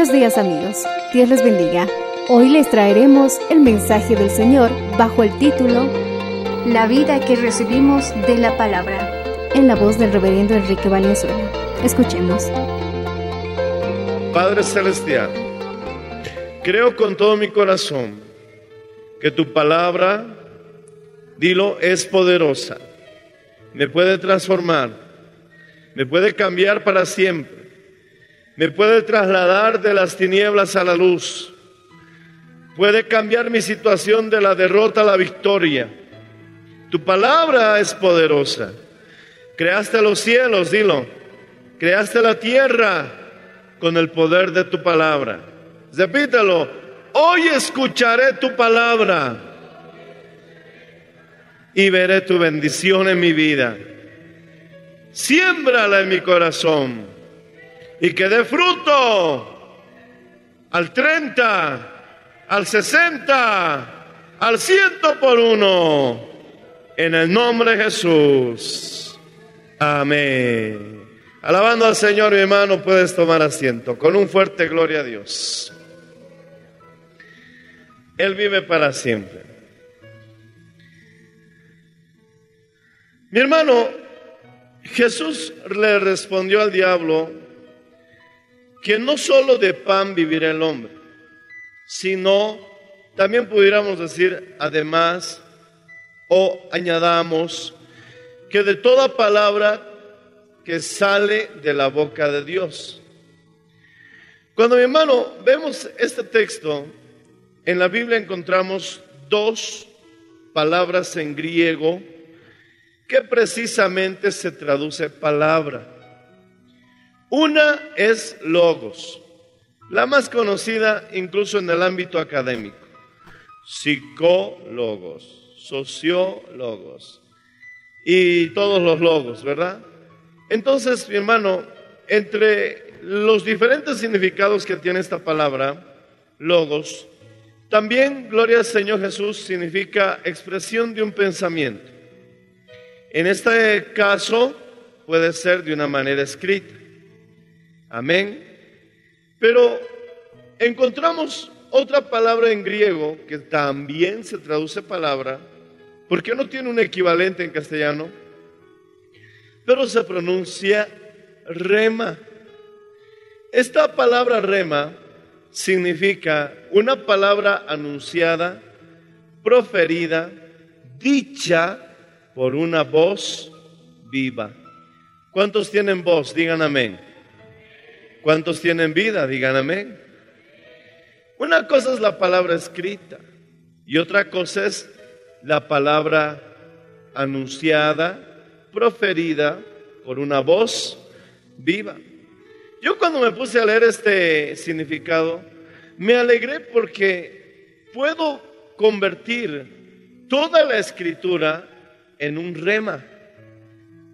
Buenos días amigos, Dios les bendiga. Hoy les traeremos el mensaje del Señor bajo el título La vida que recibimos de la palabra, en la voz del reverendo Enrique Valenzuela. Escuchemos. Padre Celestial, creo con todo mi corazón que tu palabra, dilo, es poderosa. Me puede transformar, me puede cambiar para siempre, me puede trasladar de las tinieblas a la luz, puede cambiar mi situación de la derrota a la victoria. Tu palabra es poderosa. Creaste los cielos, dilo, creaste la tierra con el poder de tu palabra. Repítalo, hoy escucharé tu palabra y veré tu bendición en mi vida. Siémbrala en mi corazón y que dé fruto al 30, al 60, al ciento por uno. En el nombre de Jesús. Amén. Alabando al Señor, mi hermano, puedes tomar asiento con un fuerte gloria a Dios. Él vive para siempre. Mi hermano, Jesús le respondió al diablo que no solo de pan vivirá el hombre, sino también pudiéramos decir además o añadamos que de toda palabra que sale de la boca de Dios. Cuando mi hermano vemos este texto, en la Biblia encontramos dos palabras en griego que precisamente se traduce palabra. Una es logos, la más conocida incluso en el ámbito académico, psicólogos, sociólogos y todos los logos, ¿verdad? Entonces, mi hermano, entre los diferentes significados que tiene esta palabra, logos, también, gloria al Señor Jesús, significa expresión de un pensamiento. En este caso, puede ser de una manera escrita. Amén. Pero encontramos otra palabra en griego que también se traduce palabra, porque no tiene un equivalente en castellano, pero se pronuncia rema. Esta palabra rema significa una palabra anunciada, proferida, dicha por una voz viva. ¿Cuántos tienen voz? Digan amén. ¿Cuántos tienen vida? Digan amén. Una cosa es la palabra escrita y otra cosa es la palabra anunciada, proferida por una voz viva. Yo cuando me puse a leer este significado, me alegré porque puedo convertir toda la escritura en un rema.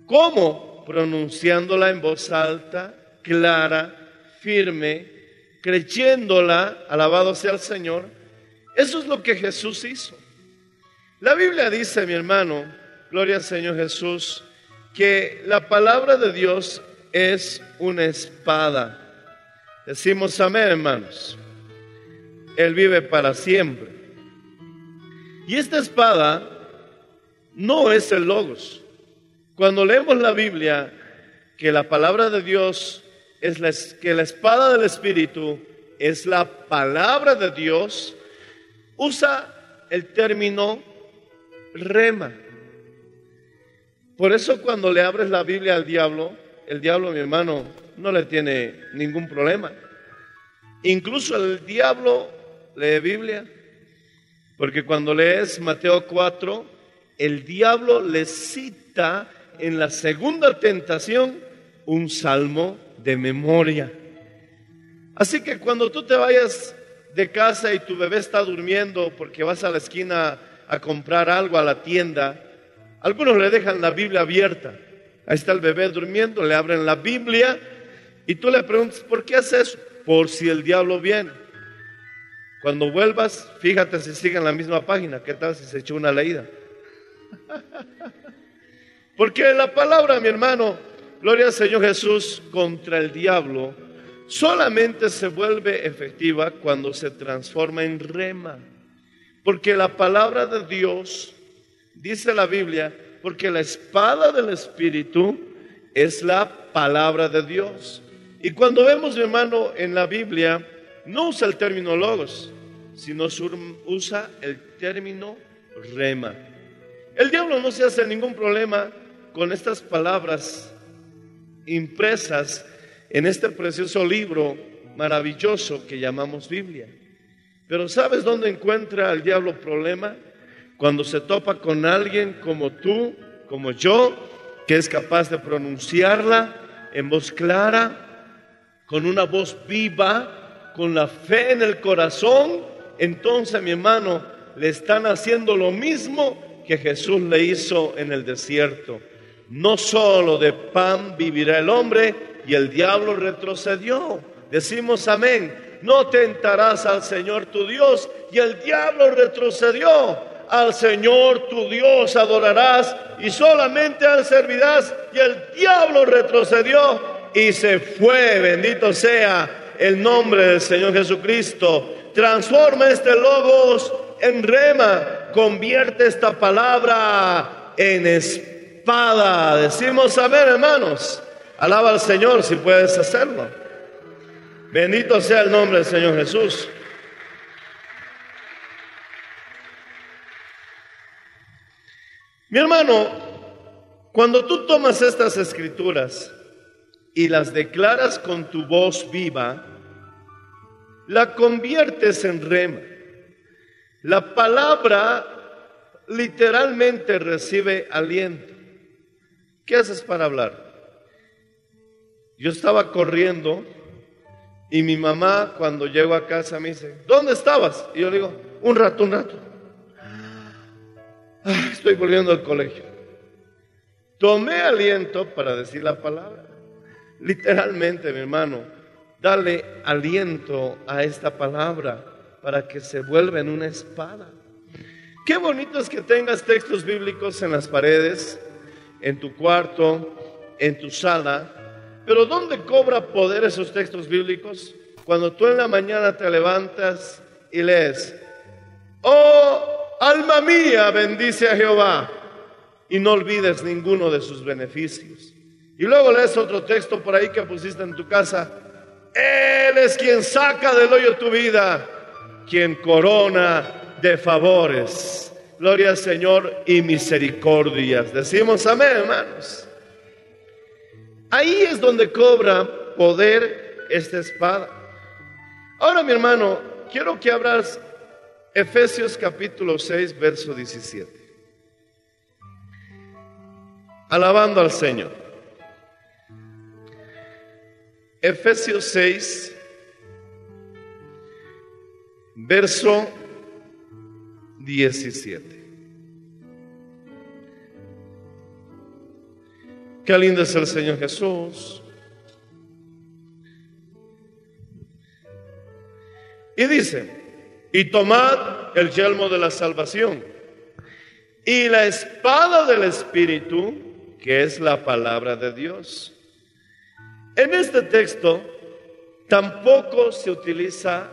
¿Cómo? Pronunciándola en voz alta, clara, firme, creyéndola, alabado sea el Señor. Eso es lo que Jesús hizo. La Biblia dice, mi hermano, gloria al Señor Jesús, que la palabra de Dios es una espada. Decimos amén, hermanos. Él vive para siempre. Y esta espada no es el logos. Cuando leemos la Biblia, que la palabra de Dios es la, que la espada del Espíritu es la palabra de Dios, usa el término rema. Por eso cuando le abres la Biblia al diablo, el diablo, mi hermano, no le tiene ningún problema. Incluso el diablo lee Biblia, porque cuando lees Mateo 4, el diablo le cita en la segunda tentación un salmo de memoria. Así que cuando tú te vayas de casa y tu bebé está durmiendo porque vas a la esquina a comprar algo a la tienda, algunos le dejan la Biblia abierta. Ahí está el bebé durmiendo, le abren la Biblia y tú le preguntas, ¿por qué haces eso? Por si el diablo viene. Cuando vuelvas, fíjate si sigue en la misma página. ¿Qué tal si se echó una leída? Porque la palabra, mi hermano, gloria al Señor Jesús, contra el diablo, solamente se vuelve efectiva cuando se transforma en rema. Porque la palabra de Dios, dice la Biblia, porque la espada del Espíritu es la palabra de Dios. Y cuando vemos, mi hermano, en la Biblia, no usa el término logos, sino usa el término rema. El diablo no se hace ningún problema con estas palabras impresas en este precioso libro maravilloso que llamamos Biblia. Pero ¿sabes dónde encuentra el diablo problema? Cuando se topa con alguien como tú, como yo, que es capaz de pronunciarla en voz clara, con una voz viva, con la fe en el corazón, entonces mi hermano le están haciendo lo mismo que Jesús le hizo en el desierto. No solo de pan vivirá el hombre, y el diablo retrocedió. Decimos amén. No tentarás al Señor tu Dios, y el diablo retrocedió. Al Señor tu Dios adorarás y solamente al servirás. Y el diablo retrocedió y se fue. Bendito sea el nombre del Señor Jesucristo. Transforma este logos en rema. Convierte esta palabra en espíritu espada. Decimos amén, hermanos. Alaba al Señor si puedes hacerlo. Bendito sea el nombre del Señor Jesús. Mi hermano, cuando tú tomas estas escrituras y las declaras con tu voz viva, la conviertes en rema. La palabra literalmente recibe aliento. ¿Qué haces para hablar? Yo estaba corriendo y mi mamá cuando llego a casa me dice, ¿dónde estabas? Y yo le digo, un rato, un rato. estoy volviendo al colegio. Tomé aliento para decir la palabra. Literalmente, mi hermano, dale aliento a esta palabra para que se vuelva en una espada. Qué bonito es que tengas textos bíblicos en las paredes, en tu cuarto, en tu sala. Pero ¿dónde cobra poder esos textos bíblicos? Cuando tú en la mañana te levantas y lees, oh alma mía, bendice a Jehová y no olvides ninguno de sus beneficios. Y luego lees otro texto por ahí que pusiste en tu casa. Él es quien saca del hoyo tu vida, quien corona de favores. Gloria al Señor y misericordias. Decimos amén, hermanos. Ahí es donde cobra poder esta espada. Ahora, mi hermano, quiero que abras Efesios capítulo 6, verso 17. Alabando al Señor. Efesios 6, verso 17. Qué lindo es el Señor Jesús. Y dice, y tomad el yelmo de la salvación y la espada del Espíritu, que es la palabra de Dios. En este texto tampoco se utiliza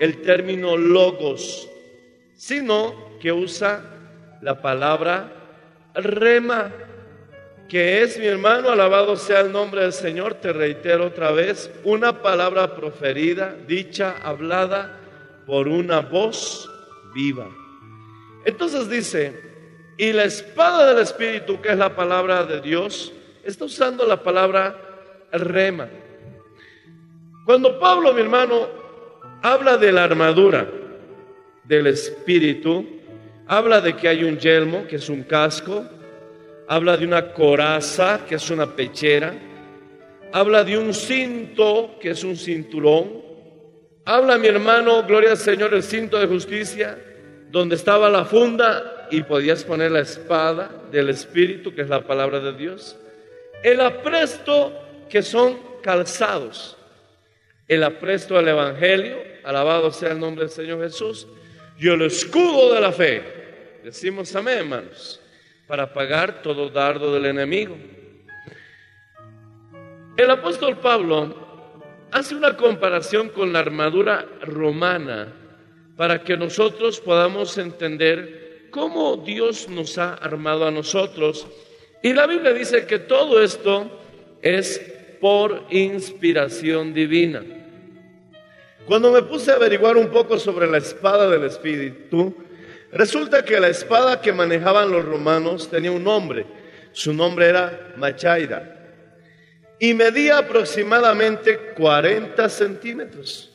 el término logos, sino que usa la palabra rema, que es, mi hermano, alabado sea el nombre del Señor, te reitero otra vez, una palabra proferida, dicha, hablada por una voz viva. Entonces dice, y la espada del Espíritu, que es la palabra de Dios, está usando la palabra rema. Cuando Pablo, mi hermano, habla de la armadura del Espíritu, habla de que hay un yelmo, que es un casco, habla de una coraza, que es una pechera, habla de un cinto, que es un cinturón, habla, mi hermano, gloria al Señor, el cinto de justicia, donde estaba la funda y podías poner la espada del Espíritu, que es la palabra de Dios. El apresto, que son calzados. El apresto del Evangelio, alabado sea el nombre del Señor Jesús. Y el escudo de la fe. Decimos amén, hermanos, para pagar todo dardo del enemigo. El apóstol Pablo hace una comparación con la armadura romana para que nosotros podamos entender cómo Dios nos ha armado a nosotros. Y la Biblia dice que todo esto es por inspiración divina. Cuando me puse a averiguar un poco sobre la espada del Espíritu, resulta que la espada que manejaban los romanos tenía un nombre. Su nombre era Machaira. Y medía aproximadamente 40 centímetros.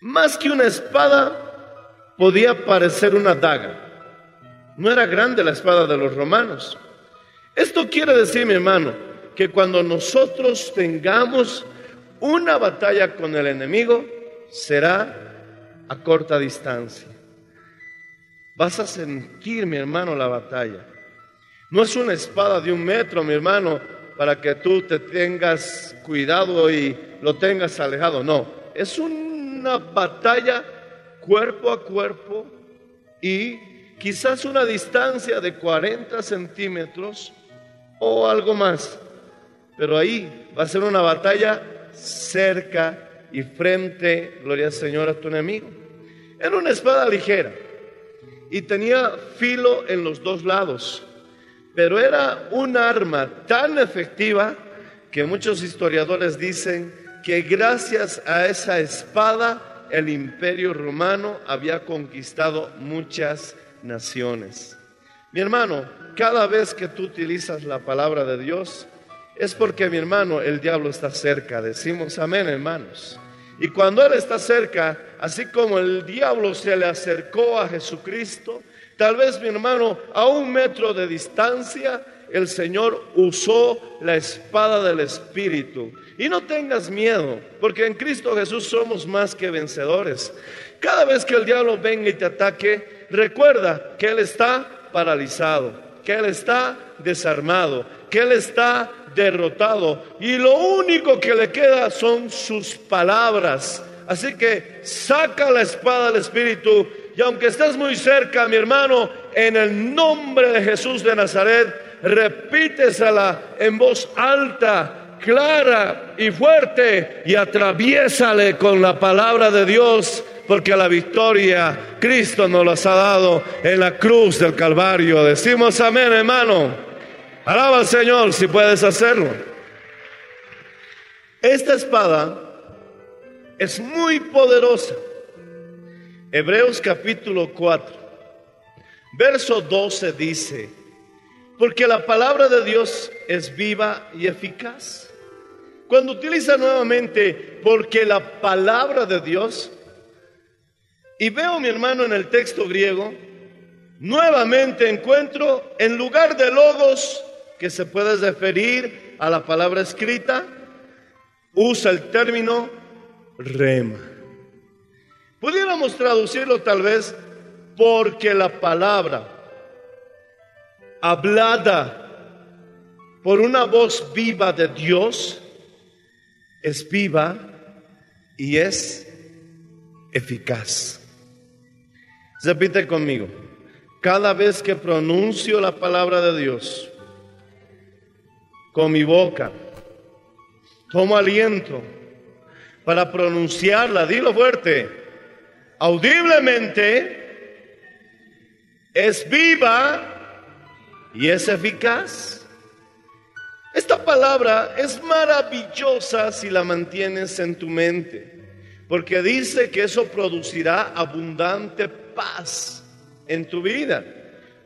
Más que una espada, podía parecer una daga. No era grande la espada de los romanos. Esto quiere decir, mi hermano, que cuando nosotros tengamos una batalla con el enemigo, será a corta distancia. Vas a sentir, mi hermano, la batalla. No es una espada de un metro, mi hermano, para que tú te tengas cuidado y lo tengas alejado. No, es una batalla cuerpo a cuerpo y quizás una distancia de 40 centímetros o algo más. Pero ahí va a ser una batalla cerca y frente, gloria al Señor, a tu enemigo. Era una espada ligera y tenía filo en los dos lados, pero era un arma tan efectiva que muchos historiadores dicen que gracias a esa espada el imperio romano había conquistado muchas naciones. Mi hermano, cada vez que tú utilizas la palabra de Dios, es porque mi hermano, el diablo está cerca. Decimos amén, hermanos. Y cuando Él está cerca, así como el diablo se le acercó a Jesucristo, tal vez mi hermano, a un metro de distancia, el Señor usó la espada del Espíritu. Y no tengas miedo, porque en Cristo Jesús somos más que vencedores. Cada vez que el diablo venga y te ataque, recuerda que Él está paralizado, que Él está desarmado, que Él está derrotado. Y lo único que le queda son sus palabras. Así que saca la espada del Espíritu y aunque estés muy cerca, mi hermano, en el nombre de Jesús de Nazaret, repítesela en voz alta, clara y fuerte y atraviésale con la palabra de Dios, porque la victoria Cristo nos las ha dado en la cruz del Calvario. Decimos amén, hermano. Alaba al Señor si puedes hacerlo. Esta espada es muy poderosa. Hebreos capítulo 4, verso 12 dice, porque la palabra de Dios es viva y eficaz. Cuando utiliza nuevamente, porque la palabra de Dios, y veo mi hermano en el texto griego, nuevamente encuentro en lugar de logos que se puede referir a la palabra escrita, usa el término rema. Pudiéramos traducirlo tal vez porque la palabra hablada por una voz viva de Dios, es viva y es eficaz. Repite conmigo, cada vez que pronuncio la palabra de Dios con mi boca, tomo aliento para pronunciarla, dilo fuerte, audiblemente, es viva y es eficaz. Esta palabra es maravillosa si la mantienes en tu mente, porque dice que eso producirá abundante paz en tu vida.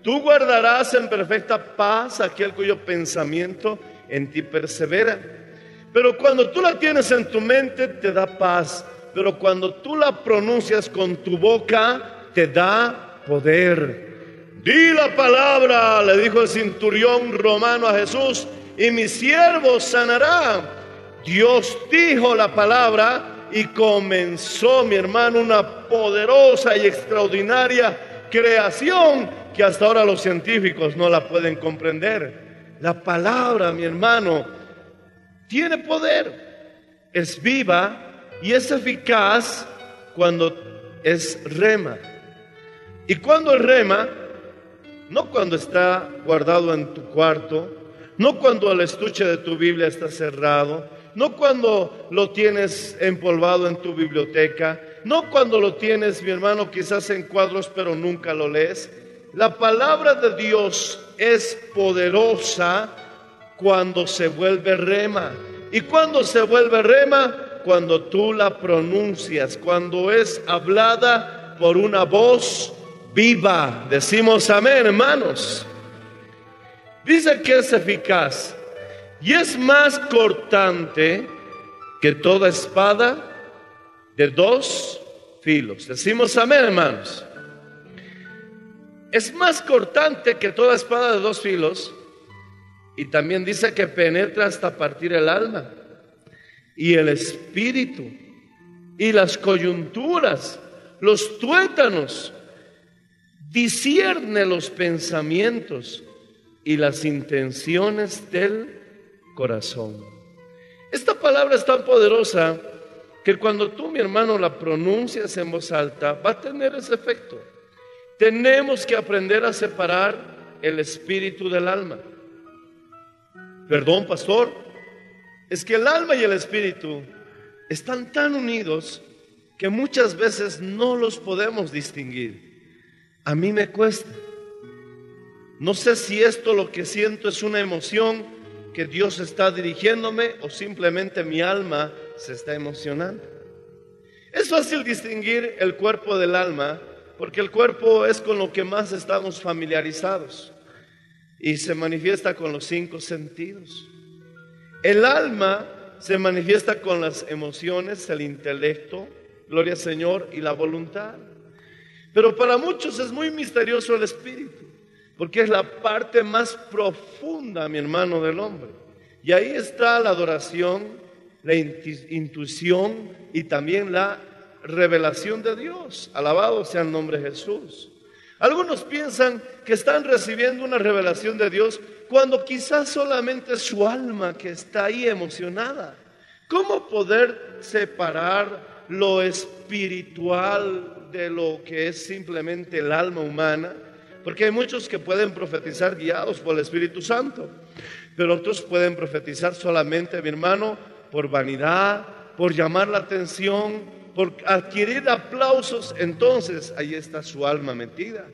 Tú guardarás en perfecta paz aquel cuyo pensamiento en ti persevera. Pero cuando tú la tienes en tu mente te da paz, pero cuando tú la pronuncias con tu boca te da poder. Di la palabra, le dijo el cinturión romano a Jesús, y mi siervo sanará. Dios dijo la palabra y comenzó, mi hermano, una poderosa y extraordinaria creación que hasta ahora los científicos no la pueden comprender. La palabra, mi hermano, tiene poder, es viva y es eficaz cuando es rema. Y cuando es rema, no cuando está guardado en tu cuarto, no cuando el estuche de tu Biblia está cerrado, no cuando lo tienes empolvado en tu biblioteca, no cuando lo tienes, mi hermano, quizás en cuadros, pero nunca lo lees. La palabra de Dios es poderosa cuando se vuelve rema. ¿Y cuando se vuelve rema? Cuando tú la pronuncias, cuando es hablada por una voz viva. Decimos amén, hermanos. Dice que es eficaz y es más cortante que toda espada de dos filos. Decimos amén, hermanos. Es más cortante que toda espada de dos filos y también dice que penetra hasta partir el alma y el espíritu y las coyunturas, los tuétanos, discierne los pensamientos y las intenciones del corazón. Esta palabra es tan poderosa que cuando tú, mi hermano, la pronuncias en voz alta, va a tener ese efecto. Tenemos que aprender a separar el espíritu del alma. Perdón, pastor, es que el alma y el espíritu están tan unidos que muchas veces no los podemos distinguir. A mí me cuesta. No sé si esto lo que siento es una emoción que Dios está dirigiéndome o simplemente mi alma se está emocionando. Es fácil distinguir el cuerpo del alma porque el cuerpo es con lo que más estamos familiarizados y se manifiesta con los cinco sentidos. El alma se manifiesta con las emociones, el intelecto, gloria al Señor, y la voluntad. Pero para muchos es muy misterioso el espíritu porque es la parte más profunda, mi hermano, del hombre. Y ahí está la adoración, la intuición y también la revelación de Dios. Alabado sea el nombre de Jesús. Algunos piensan que están recibiendo una revelación de Dios cuando quizás solamente es su alma que está ahí emocionada. ¿Cómo poder separar lo espiritual de lo que es simplemente el alma humana? Porque hay muchos que pueden profetizar guiados por el Espíritu Santo, pero otros pueden profetizar solamente, mi hermano, por vanidad, por llamar la atención, por adquirir aplausos. Entonces ahí está su alma metida.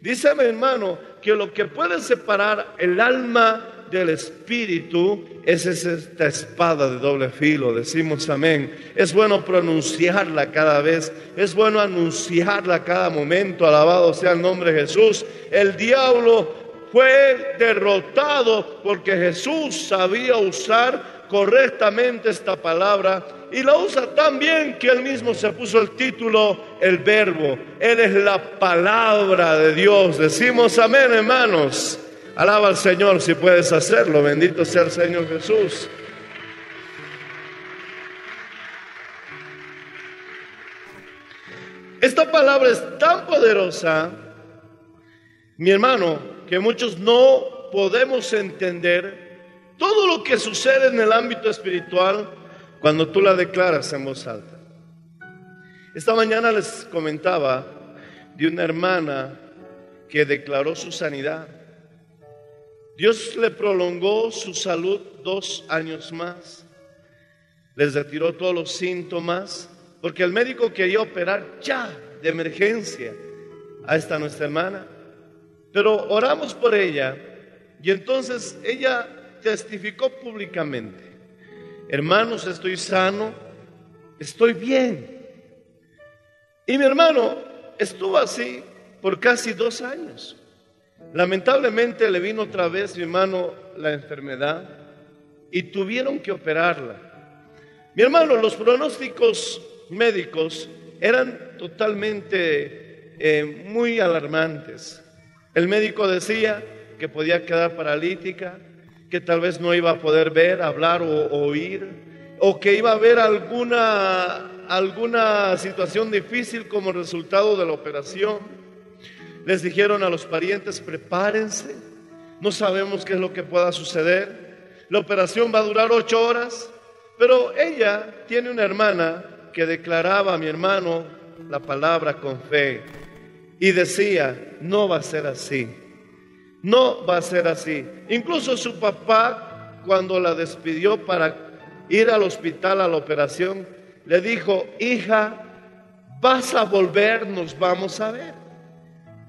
Dice mi hermano que lo que puede separar el alma del Espíritu es esta espada de doble filo. Decimos amén. Es bueno pronunciarla cada vez. Es bueno anunciarla cada momento. Alabado sea el nombre de Jesús. El diablo fue derrotado porque Jesús sabía usar correctamente esta palabra y la usa tan bien que él mismo se puso el título, el verbo. Él es la palabra de Dios. Decimos amén, hermanos. Alaba al Señor si puedes hacerlo. Bendito sea el Señor Jesús. Esta palabra es tan poderosa, mi hermano, que muchos no podemos entender todo lo que sucede en el ámbito espiritual cuando tú la declaras en voz alta. Esta mañana les comentaba de una hermana que declaró su sanidad. Dios le prolongó su salud dos años más. Les retiró todos los síntomas, porque el médico quería operar ya de emergencia a esta nuestra hermana. Pero oramos por ella y entonces ella testificó públicamente, hermanos, estoy sano, estoy bien. Y mi hermano estuvo así por casi dos años. Lamentablemente le vino otra vez, mi hermano, la enfermedad y tuvieron que operarla. Mi hermano, los pronósticos médicos eran totalmente eh, muy alarmantes. El médico decía que podía quedar paralítica, que tal vez no iba a poder ver, hablar o, oír, o que iba a haber alguna, alguna situación difícil como resultado de la operación. Les dijeron a los parientes, prepárense, no sabemos qué es lo que pueda suceder. La operación va a durar ocho horas, pero ella tiene una hermana que declaraba a mi hermano la palabra con fe y decía, no va a ser así, no va a ser así. Incluso su papá, cuando la despidió para ir al hospital a la operación, le dijo, hija, vas a volver, nos vamos a ver.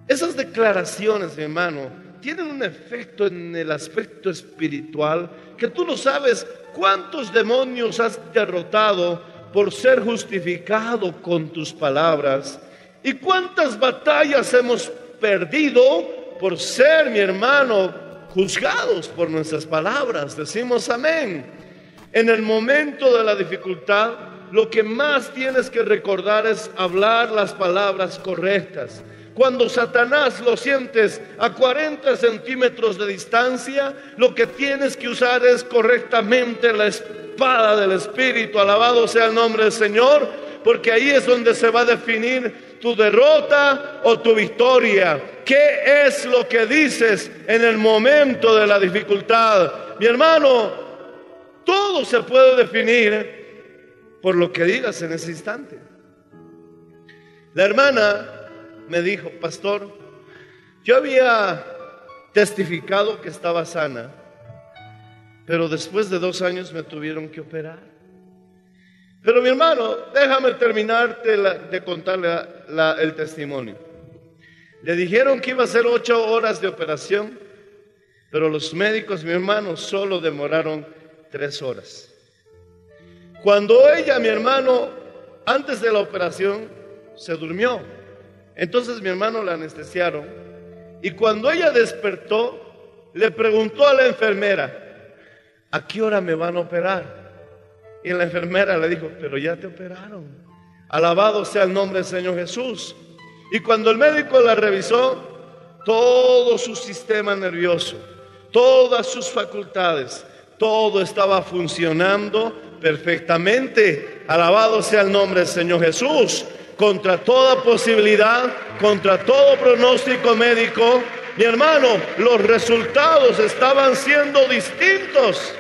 Esas declaraciones, mi hermano, tienen un efecto en el aspecto espiritual que tú no sabes cuántos demonios has derrotado por ser justificado con tus palabras ¿Y cuántas batallas hemos perdido por ser, mi hermano, juzgados por nuestras palabras? Decimos amén. En el momento de la dificultad, lo que más tienes que recordar es hablar las palabras correctas. Cuando Satanás lo sientes a 40 centímetros de distancia, lo que tienes que usar es correctamente la espada del Espíritu. Alabado sea el nombre del Señor, porque ahí es donde se va a definir tu derrota o tu victoria. ¿Qué es lo que dices en el momento de la dificultad? Mi hermano, todo se puede definir por lo que digas en ese instante. La hermana me dijo, pastor, yo había testificado que estaba sana, pero después de dos años me tuvieron que operar. Pero mi hermano, déjame terminarte de contarle el testimonio. Le dijeron que iba a ser ocho horas de operación, pero los médicos, mi hermano, solo demoraron tres horas. Cuando ella, mi hermano, antes de la operación, se durmió. Entonces mi hermano la anestesiaron y cuando ella despertó, le preguntó a la enfermera, ¿a qué hora me van a operar? Y la enfermera le dijo, pero ya te operaron. Alabado sea el nombre del Señor Jesús. Y cuando el médico la revisó, todo su sistema nervioso, todas sus facultades, todo estaba funcionando perfectamente. Alabado sea el nombre del Señor Jesús. Contra toda posibilidad, contra todo pronóstico médico, mi hermano, los resultados estaban siendo distintos.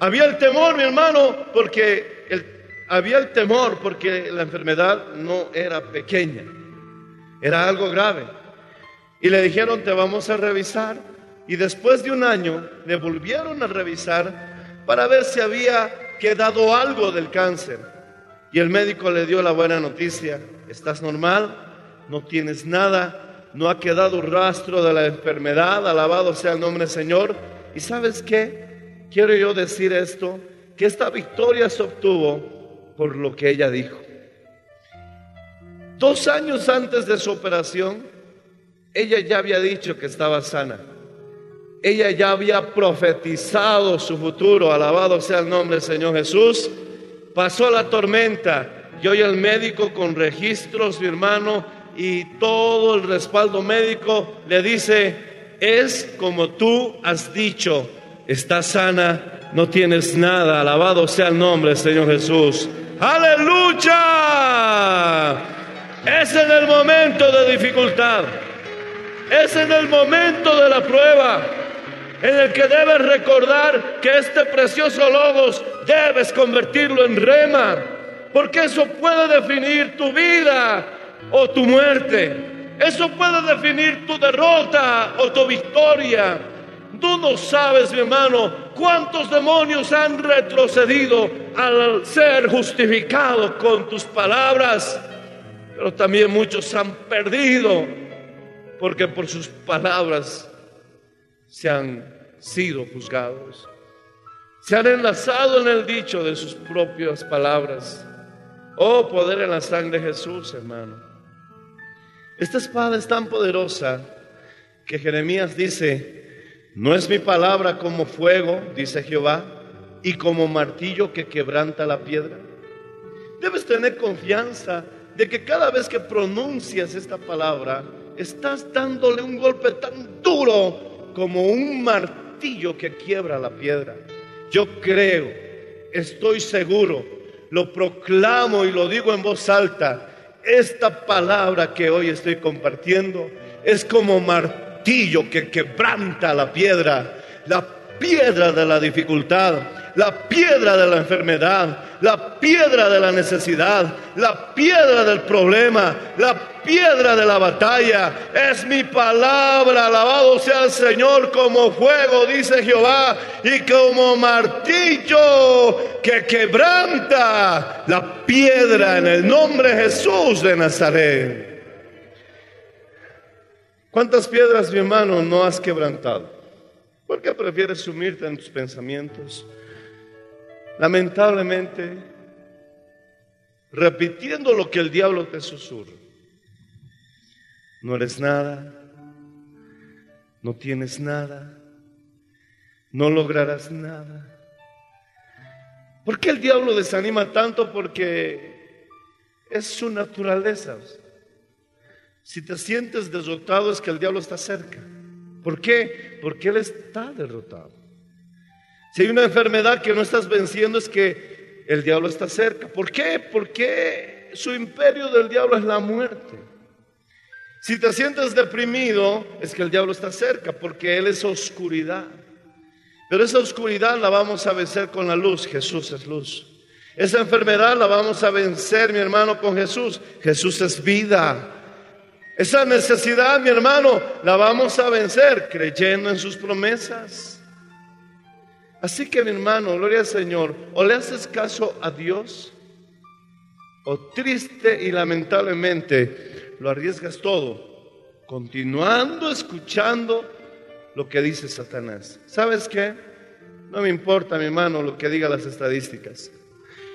Había el temor, mi hermano, porque el, había el temor porque la enfermedad no era pequeña, era algo grave. Y le dijeron, te vamos a revisar. Y después de un año le volvieron a revisar para ver si había quedado algo del cáncer. Y el médico le dio la buena noticia, estás normal, no tienes nada, no ha quedado rastro de la enfermedad, alabado sea el nombre del Señor. ¿Y sabes qué? Quiero yo decir esto, que esta victoria se obtuvo por lo que ella dijo. Dos años antes de su operación, ella ya había dicho que estaba sana. Ella ya había profetizado su futuro, alabado sea el nombre del Señor Jesús. Pasó la tormenta y hoy el médico con registros, mi hermano, y todo el respaldo médico le dice, es como tú has dicho, estás sana, no tienes nada. Alabado sea el nombre Señor Jesús. Aleluya. Es en el momento de dificultad. Es en el momento de la prueba en el que debes recordar que este precioso logos debes convertirlo en rema, porque eso puede definir tu vida o tu muerte. Eso puede definir tu derrota o tu victoria. Tú no sabes, mi hermano, cuántos demonios han retrocedido al ser justificados con tus palabras, pero también muchos han perdido porque por sus palabras se han sido juzgados. Se han enlazado en el dicho de sus propias palabras. Oh, poder en la sangre de Jesús, hermano. Esta espada es tan poderosa que Jeremías dice, no es mi palabra como fuego, dice Jehová, y como martillo que quebranta la piedra. Debes tener confianza de que cada vez que pronuncias esta palabra, estás dándole un golpe tan duro como un martillo que quiebra la piedra. Yo creo, estoy seguro, lo proclamo y lo digo en voz alta, esta palabra que hoy estoy compartiendo es como martillo que quebranta la piedra, la piedra de la dificultad, la piedra de la enfermedad, la piedra de la necesidad, la piedra del problema, la piedra de la batalla. Es mi palabra, alabado sea el Señor, como fuego, dice Jehová, y como martillo que quebranta la piedra en el nombre de Jesús de Nazaret. ¿Cuántas piedras, mi hermano, no has quebrantado? ¿Por qué prefieres sumirte en tus pensamientos? Lamentablemente, repitiendo lo que el diablo te susurra. No eres nada, no tienes nada, no lograrás nada. ¿Por qué el diablo desanima tanto? Porque es su naturaleza. Si te sientes derrotado es que el diablo está cerca. ¿Por qué? Porque él está derrotado. Si hay una enfermedad que no estás venciendo es que el diablo está cerca. ¿Por qué? Porque su imperio del diablo es la muerte. Si te sientes deprimido es que el diablo está cerca porque él es oscuridad. Pero esa oscuridad la vamos a vencer con la luz. Jesús es luz. Esa enfermedad la vamos a vencer, mi hermano, con Jesús. Jesús es vida. Esa necesidad, mi hermano, la vamos a vencer creyendo en sus promesas. Así que, mi hermano, gloria al Señor, o le haces caso a Dios, o triste y lamentablemente lo arriesgas todo, continuando escuchando lo que dice Satanás. ¿Sabes qué? No me importa, mi hermano, lo que digan las estadísticas.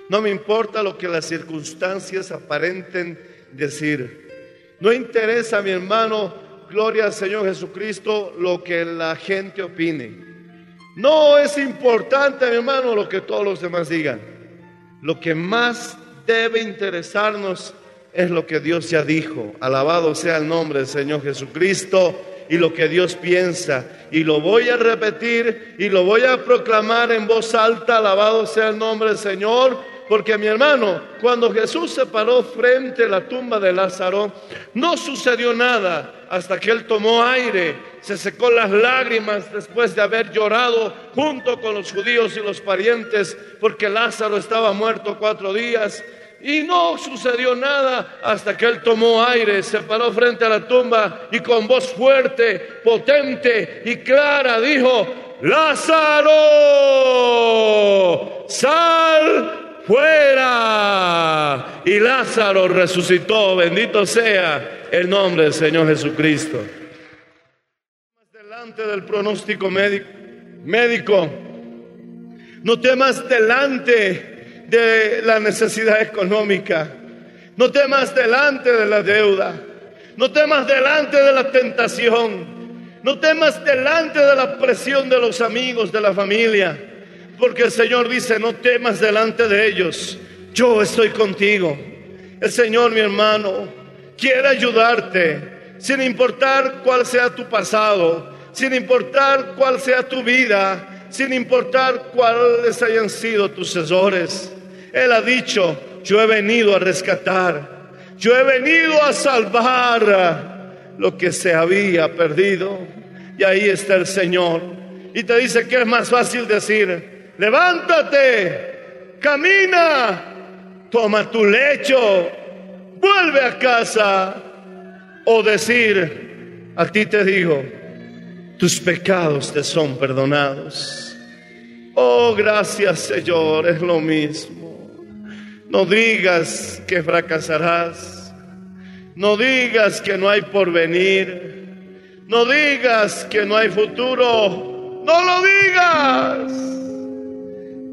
No me importa lo que las circunstancias aparenten decir. No interesa, mi hermano, gloria al Señor Jesucristo, lo que la gente opine. No es importante, mi hermano, lo que todos los demás digan. Lo que más debe interesarnos es lo que Dios ya dijo. Alabado sea el nombre del Señor Jesucristo y lo que Dios piensa. Y lo voy a repetir y lo voy a proclamar en voz alta. Alabado sea el nombre del Señor. Porque mi hermano, cuando Jesús se paró frente a la tumba de Lázaro, no sucedió nada hasta que él tomó aire, se secó las lágrimas después de haber llorado junto con los judíos y los parientes, porque Lázaro estaba muerto cuatro días. Y no sucedió nada hasta que él tomó aire, se paró frente a la tumba y con voz fuerte, potente y clara dijo, Lázaro, sal fuera. Y Lázaro resucitó, bendito sea el nombre del Señor Jesucristo. Delante del pronóstico médico, médico, no temas delante de la necesidad económica, no temas delante de la deuda, no temas delante de la tentación, no temas delante de la presión de los amigos, de la familia. Porque el Señor dice, no temas delante de ellos, yo estoy contigo. El Señor, mi hermano, quiere ayudarte, sin importar cuál sea tu pasado, sin importar cuál sea tu vida, sin importar cuáles hayan sido tus errores. Él ha dicho, yo he venido a rescatar, yo he venido a salvar lo que se había perdido. Y ahí está el Señor. Y te dice que es más fácil decir, levántate, camina, toma tu lecho, vuelve a casa o decir, a ti te digo, tus pecados te son perdonados. Oh, gracias Señor, es lo mismo. No digas que fracasarás. No digas que no hay porvenir. No digas que no hay futuro. No lo digas.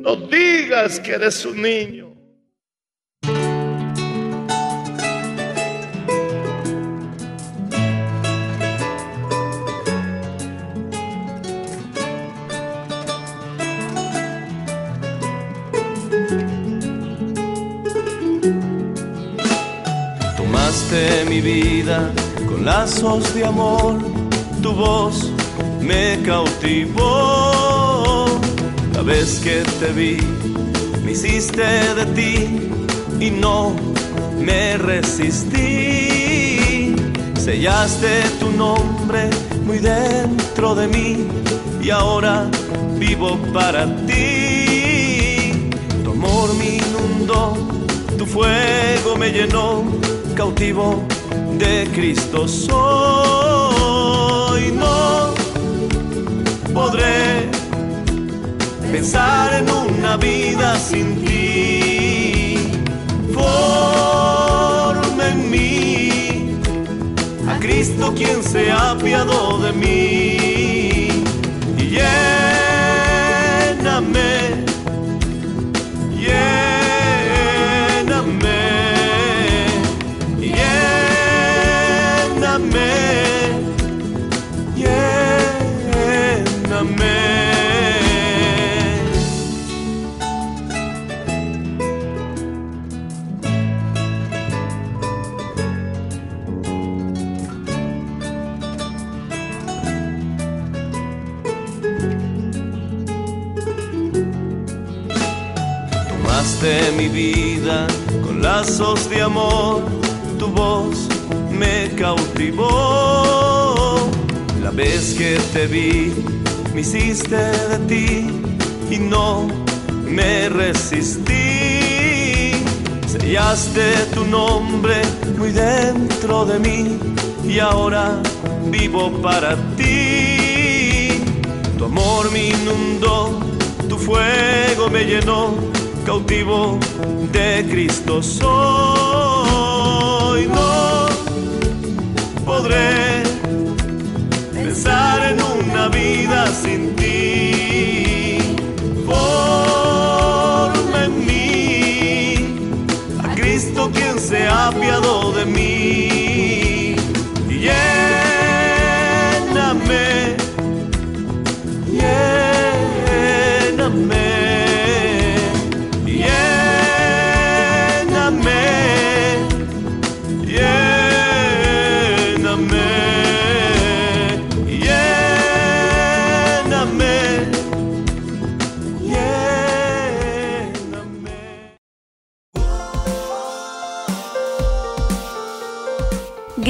No digas que eres un niño. mi vida con lazos de amor, tu voz me cautivó. Vez que te vi, me hiciste de ti y no me resistí. Sellaste tu nombre muy dentro de mí y ahora vivo para ti. Tu amor me inundó, tu fuego me llenó cautivo de Cristo soy. No podré pensar en una vida sin ti. Forma en mí a Cristo quien se ha apiado de mí. Mi vida con lazos de amor, tu voz me cautivó. La vez que te vi, me hiciste de ti y no me resistí. Sellaste tu nombre muy dentro de mí y ahora vivo para ti. Tu amor me inundó, tu fuego me llenó cautivo de Cristo soy. No podré pensar en una vida sin ti. Forma mí a Cristo quien se ha apiado de mí. Y lléname, lléname.